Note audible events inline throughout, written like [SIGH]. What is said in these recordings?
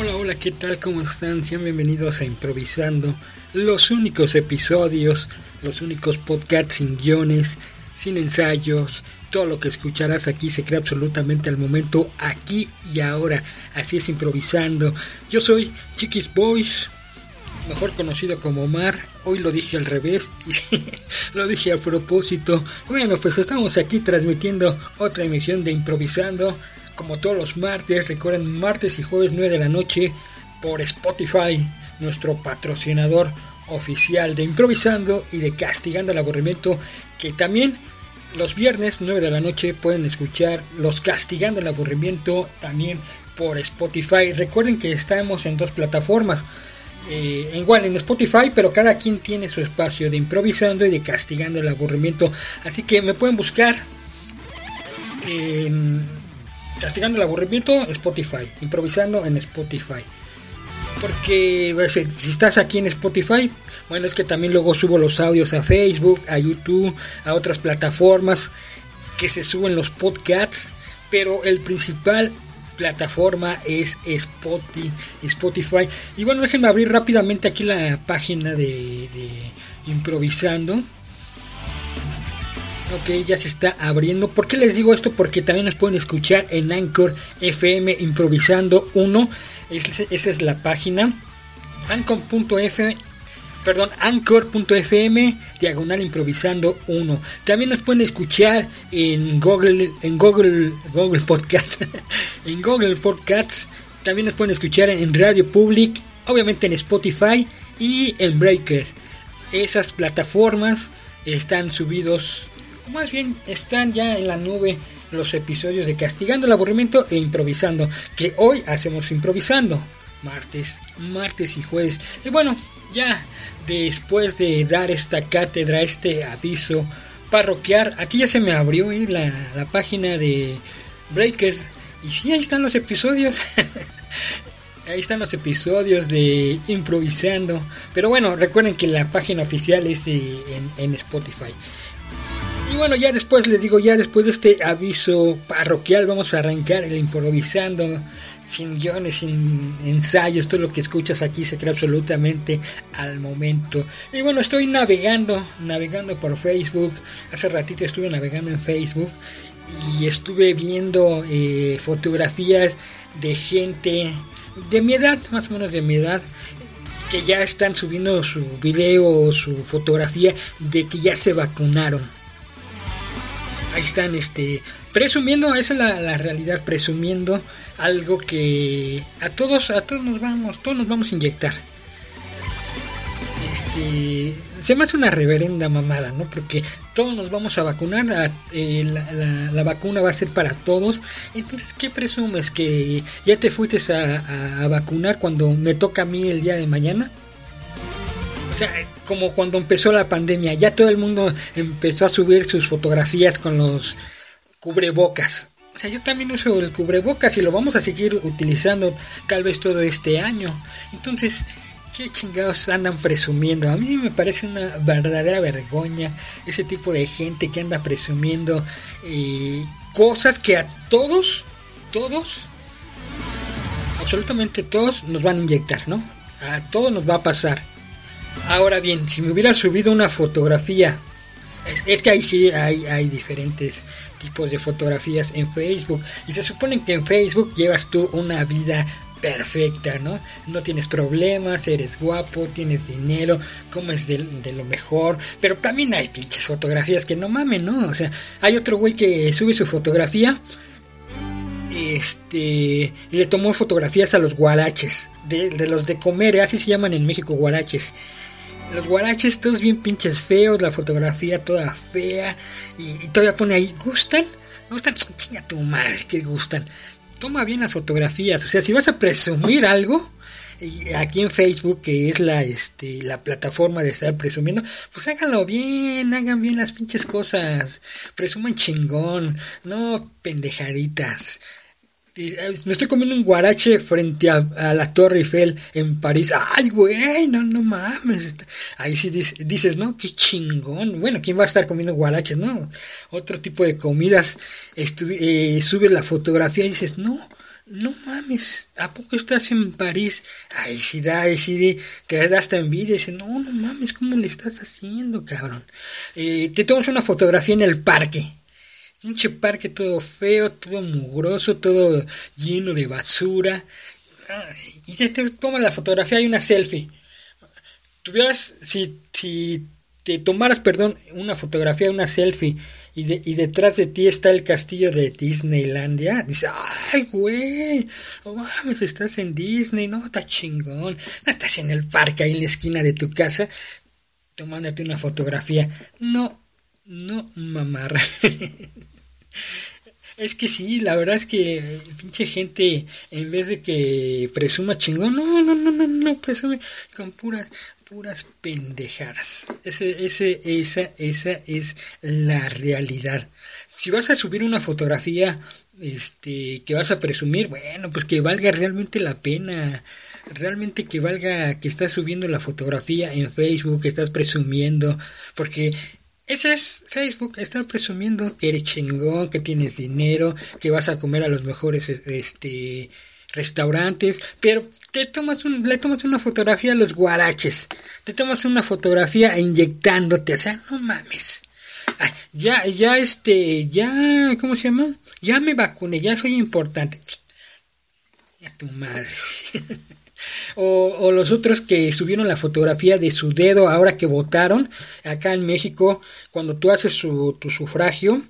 Hola, hola, ¿qué tal? ¿Cómo están? Sean bienvenidos a Improvisando, los únicos episodios, los únicos podcasts sin guiones, sin ensayos, todo lo que escucharás aquí se crea absolutamente al momento, aquí y ahora. Así es improvisando. Yo soy Chiquis Boys, mejor conocido como Omar. Hoy lo dije al revés y [LAUGHS] lo dije a propósito. Bueno, pues estamos aquí transmitiendo otra emisión de Improvisando. Como todos los martes, recuerden martes y jueves 9 de la noche por Spotify, nuestro patrocinador oficial de Improvisando y de Castigando el Aburrimiento, que también los viernes 9 de la noche pueden escuchar Los Castigando el Aburrimiento también por Spotify. Recuerden que estamos en dos plataformas. Eh, igual en Spotify, pero cada quien tiene su espacio de improvisando y de castigando el aburrimiento. Así que me pueden buscar en castigando el aburrimiento Spotify, improvisando en Spotify. Porque si estás aquí en Spotify, bueno, es que también luego subo los audios a Facebook, a YouTube, a otras plataformas que se suben los podcasts, pero el principal plataforma es Spotify. Y bueno, déjenme abrir rápidamente aquí la página de, Improvisando. Ok, ya se está abriendo. ¿Por qué les digo esto? Porque también nos pueden escuchar en Anchor FM Improvisando 1. esa es la página. Anchor.fm perdón, anchor.fm diagonal improvisando 1. También nos pueden escuchar en Google, en Google, Google Podcast, [LAUGHS] en Google Podcasts. También nos pueden escuchar en Radio Public, obviamente en Spotify y en Breaker. Esas plataformas están subidos, más bien están ya en la nube los episodios de Castigando el Aburrimiento e Improvisando, que hoy hacemos improvisando martes, martes y jueves. Y bueno, ya después de dar esta cátedra, este aviso parroquial, aquí ya se me abrió ¿eh? la, la, página de Breakers. Y sí, ahí están los episodios. [LAUGHS] ahí están los episodios de Improvisando. Pero bueno, recuerden que la página oficial es en, en Spotify. Y bueno, ya después les digo, ya después de este aviso parroquial, vamos a arrancar el improvisando sin guiones, sin ensayos, todo lo que escuchas aquí se crea absolutamente al momento. Y bueno, estoy navegando, navegando por Facebook. Hace ratito estuve navegando en Facebook y estuve viendo eh, fotografías de gente de mi edad, más o menos de mi edad, que ya están subiendo su video o su fotografía de que ya se vacunaron. Están, este, presumiendo, esa es la, la realidad, presumiendo algo que a todos, a todos nos vamos, todos nos vamos a inyectar. Este, se me hace una reverenda mamada, ¿no? Porque todos nos vamos a vacunar, eh, la, vacuna va a ser para todos. Entonces, ¿qué presumes? ¿Que ya te fuiste a, a, vacunar cuando me toca a mí el día de mañana? O sea, como cuando empezó la pandemia, ya todo el mundo empezó a subir sus fotografías con los cubrebocas. O sea, yo también uso el cubrebocas y lo vamos a seguir utilizando tal vez todo este año. Entonces, ¿qué chingados andan presumiendo? A mí me parece una verdadera vergüenza ese tipo de gente que anda presumiendo eh, cosas que a todos, todos, absolutamente todos nos van a inyectar, ¿no? A todos nos va a pasar. Ahora bien, si me hubiera subido una fotografía es, que ahí sí hay, diferentes tipos de fotografías en Facebook. Y se supone que en Facebook llevas tú una vida perfecta, ¿no? No tienes problemas, eres guapo, tienes dinero, comes de, de, lo mejor, pero también hay pinches fotografías que no mamen, ¿no? O sea, hay otro güey que sube su fotografía este le tomó fotografías a los guaraches, de, los de comer, así se llaman en México guaraches los guaraches todos bien pinches feos, la fotografía toda fea. Y, todavía pone ahí, ¿gustan? ¿Gustan? Chinga tu madre, que gustan. Toma bien las fotografías. O sea, si vas a presumir algo, aquí en Facebook, que es la, este, la plataforma de estar presumiendo, pues háganlo bien, hagan bien las pinches cosas. Presuman chingón, no pendejaditas. Eh, me estoy comiendo un guarache frente a, la Torre Eiffel en París. Ay, güey, no, no mames. Ahí sí dices, ¿no? Qué chingón. Bueno, ¿quién va a estar comiendo guaraches, no? Otro tipo de comidas. Eh, subes la fotografía y dices, no, no mames, ¿a poco estás en París? Ay, si da, ay, si te da hasta envidia. Dice, no, no mames, ¿cómo le estás haciendo, cabrón? Eh, te tomas una fotografía en el parque. Pinche parque todo feo, todo mugroso, todo lleno de basura. y te, te la fotografía y una selfie. Tuvieras, si, si te tomaras, perdón, una fotografía, una selfie y, detrás de ti está el castillo de Disneylandia, dice, ay, güey, no mames, estás en Disney, no, está chingón, no estás en el parque ahí en la esquina de tu casa, tomándote una fotografía. No, no, mamarra. [LAUGHS] Es que sí, la verdad es que pinche gente, en vez de que presuma chingón, no, no, no, no, no, presume con puras, puras pendejadas. Ese, ese, esa, esa es la realidad. Si vas a subir una fotografía este, que vas a presumir, bueno, pues que valga realmente la pena. Realmente que valga que estás subiendo la fotografía en Facebook, que estás presumiendo, porque ese es Facebook, estar presumiendo que eres chingón, que tienes dinero, que vas a comer a los mejores este restaurantes, pero te tomas un, le tomas una fotografía a los guaraches, te tomas una fotografía inyectándote, o sea, no mames. ya, ya este, ya, ¿cómo se llama? Ya me vacuné, ya soy importante. A tu madre. [LAUGHS] o, o, los otros que subieron la fotografía de su dedo ahora que votaron acá en México, cuando tú haces su, tu sufragio,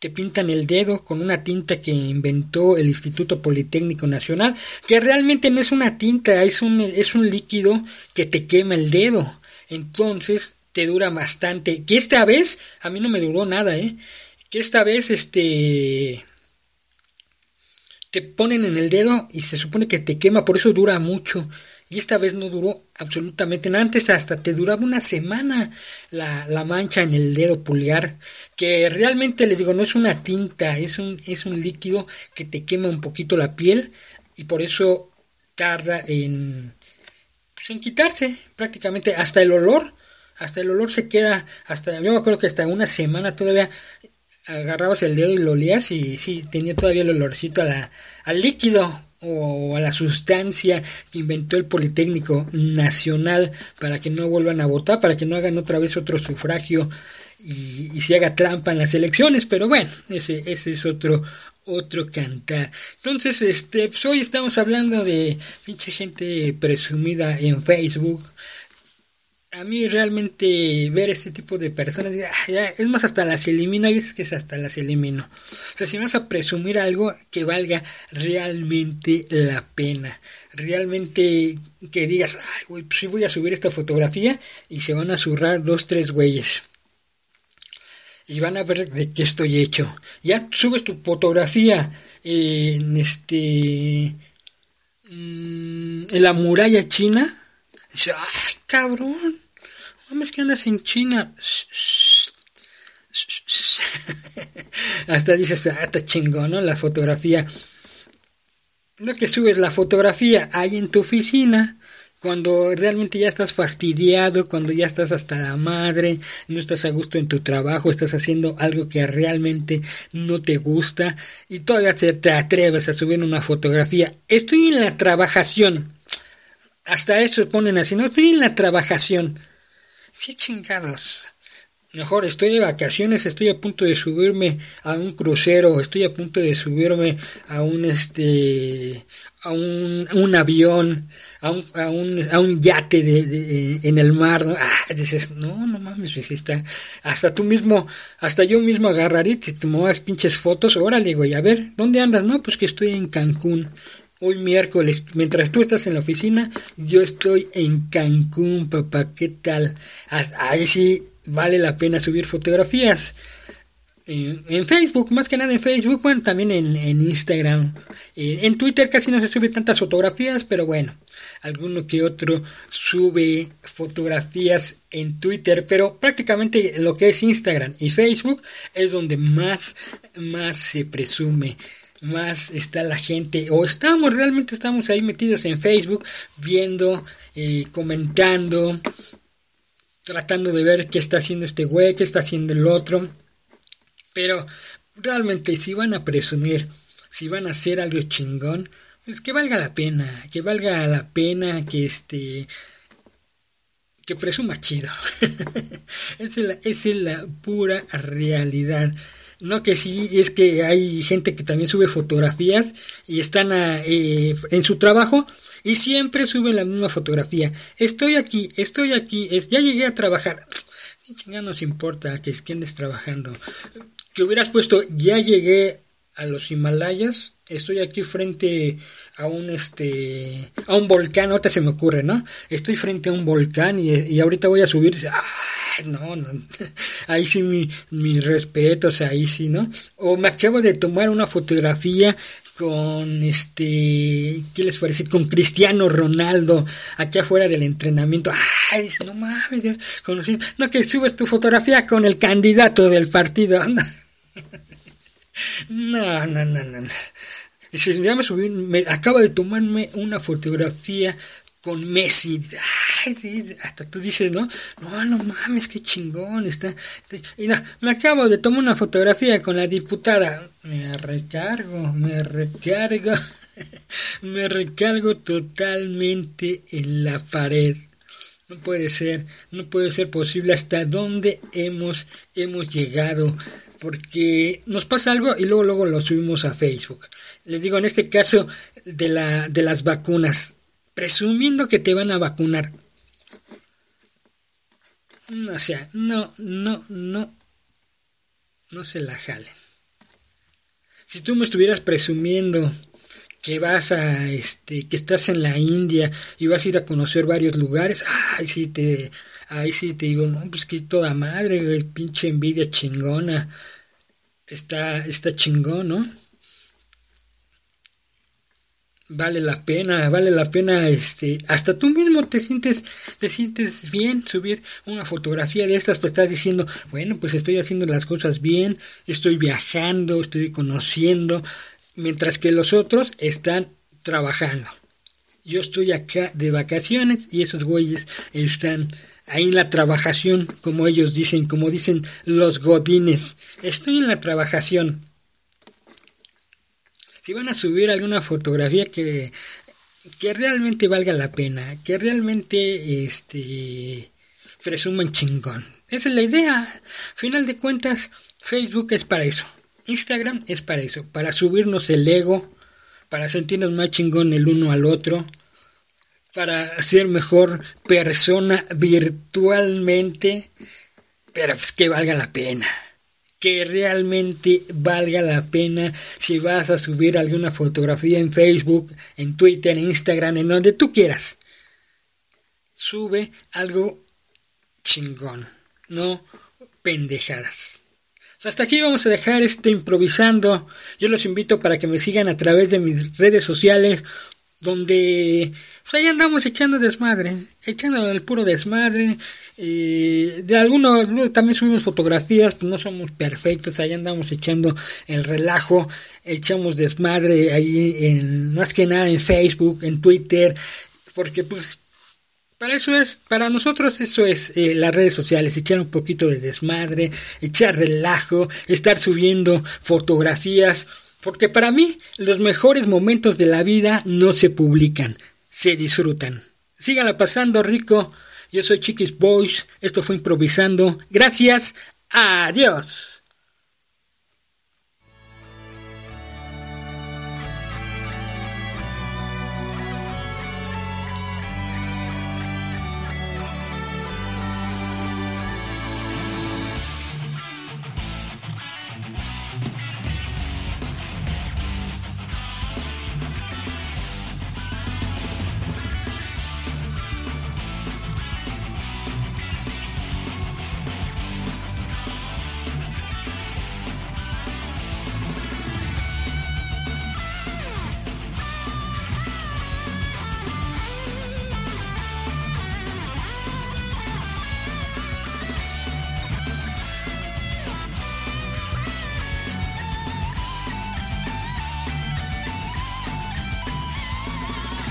te pintan el dedo con una tinta que inventó el Instituto Politécnico Nacional, que realmente no es una tinta, es un, es un líquido que te quema el dedo. Entonces te dura bastante. Que esta vez, a mí no me duró nada, ¿eh? Que esta vez, este... Te ponen en el dedo y se supone que te quema, por eso dura mucho y esta vez no duró absolutamente nada. Antes hasta te duraba una semana la, la, mancha en el dedo pulgar, que realmente le digo, no es una tinta, es un, es un líquido que te quema un poquito la piel y por eso tarda en, pues, en quitarse prácticamente hasta el olor. Hasta el olor se queda, hasta yo me acuerdo que hasta una semana todavía agarrabas el dedo y lo olías y sí, tenía todavía el olorcito a la, al líquido, o a la sustancia que inventó el Politécnico Nacional para que no vuelvan a votar, para que no hagan otra vez otro sufragio y, se haga trampa en las elecciones, pero bueno, ese, ese es otro otro cantar. Entonces, este, pues hoy estamos hablando de pinche gente presumida en Facebook, a mí realmente ver este tipo de personas, es más, hasta las elimino, hay veces que hasta las elimino. O sea, si vas a presumir algo que valga realmente la pena, realmente que digas, ay, pues voy a subir esta fotografía y se van a zurrar dos, tres güeyes. Y van a ver de qué estoy hecho. Ya subes tu fotografía en este. Mm, en la muralla china Dice, ¡ay, cabrón! Mames que andas en China. Hasta dices, ah, está ¿no? La fotografía. Lo que subes la fotografía ahí en tu oficina, cuando realmente ya estás fastidiado, cuando ya estás hasta la madre, no estás a gusto en tu trabajo, estás haciendo algo que realmente no te gusta y todavía te atreves a subir una fotografía. Estoy en la trabajación. Hasta eso ponen así, no estoy en la trabajación. ¿Qué chingados? Mejor estoy de vacaciones, estoy a punto de subirme a un crucero, estoy a punto de subirme a un este a un, un avión, a un, a un, a un yate de, en el mar. Ah, dices, no, no mames, pues está, hasta tú mismo, hasta yo mismo agarraría y te tomas pinches fotos, órale, güey, a ver, ¿dónde andas? No, pues que estoy en Cancún hoy miércoles, mientras tú estás en la oficina, yo estoy en Cancún, papá, ¿qué tal? Ah, ahí sí vale la pena subir fotografías. En, Facebook, más que nada en Facebook, bueno, también en, Instagram. en Twitter casi no se sube tantas fotografías, pero bueno, alguno que otro sube fotografías en Twitter, pero prácticamente lo que es Instagram y Facebook es donde más, más se presume más está la gente, o estamos, realmente estamos ahí metidos en Facebook, viendo, eh, comentando, tratando de ver qué está haciendo este güey, qué está haciendo el otro. Pero realmente si van a presumir si van a hacer algo chingón, pues que valga la pena, que valga la pena, que este que presuma chido. [LAUGHS] es la, esa es la pura realidad. No que sí, es que hay gente que también sube fotografías y están eh, en su trabajo y siempre sube la misma fotografía. Estoy aquí, estoy aquí, ya llegué a trabajar. Ya nos importa que, andes trabajando. Que hubieras puesto, ya llegué a los Himalayas, estoy aquí frente a un este a un volcán, ahorita se me ocurre, ¿no? Estoy frente a un volcán y, y ahorita voy a subir, ay, no, no, [LAUGHS] ahí sí mi, mis respetos, ahí sí, ¿no? O me acabo de tomar una fotografía con este, ¿qué les parece? Con Cristiano Ronaldo, aquí afuera del entrenamiento. Ay, no mames, conocí, no que subes tu fotografía con el candidato del partido. No, [LAUGHS] no, no, no. Dices, ya me acaba de tomarme una fotografía con Messi. Ay, hasta tú dices, ¿no? No, no mames, qué chingón está. Y no, me acabo de tomar una fotografía con la diputada. Me recargo, me recargo, [LAUGHS] me recargo totalmente en la pared. No puede ser, no puede ser posible hasta dónde hemos, hemos llegado. Porque nos pasa algo y luego, luego lo subimos a Facebook. Les digo, en este caso de, la, de las vacunas presumiendo que te van a vacunar. O sea, no, no, no, no se la jalen. Si tú me estuvieras presumiendo que vas a, este, que estás en la India y vas a ir a conocer varios lugares, ay, sí te, ahí sí te digo, no, pues que toda madre, el pinche envidia chingona, está, está chingón, ¿no? vale la pena, vale la pena, este, hasta tú mismo te sientes, te sientes bien subir una fotografía de estas, pues estás diciendo, bueno, pues estoy haciendo las cosas bien, estoy viajando, estoy conociendo, mientras que los otros están trabajando. Yo estoy acá de vacaciones y esos güeyes están ahí la trabajación, como ellos dicen, como dicen los godines. Estoy en la trabajación si van a subir alguna fotografía que, que realmente valga la pena, que realmente este presuman chingón. Esa es la idea. Final de cuentas, Facebook es para eso. Instagram es para eso, para subirnos el ego, para sentirnos más chingón el uno al otro, para ser mejor persona virtualmente, pero pues que valga la pena que realmente valga la pena si vas a subir alguna fotografía en Facebook, en Twitter, en Instagram, en donde tú quieras. Sube algo chingón, no pendejadas. hasta aquí vamos a dejar este improvisando. Yo los invito para que me sigan a través de mis redes sociales, donde pues ahí andamos echando desmadre, echando el puro desmadre, de algunos también subimos fotografías, no somos perfectos, ahí andamos echando el relajo, echamos desmadre ahí en, más que nada en Facebook, en Twitter, porque pues para eso es, para nosotros eso es eh, las redes sociales, echar un poquito de desmadre, echar relajo, estar subiendo fotografías, porque para mí los mejores momentos de la vida no se publican, se disfrutan. Síganla pasando rico. Yo soy Chiquis Boys. Esto fue improvisando. Gracias. Adiós.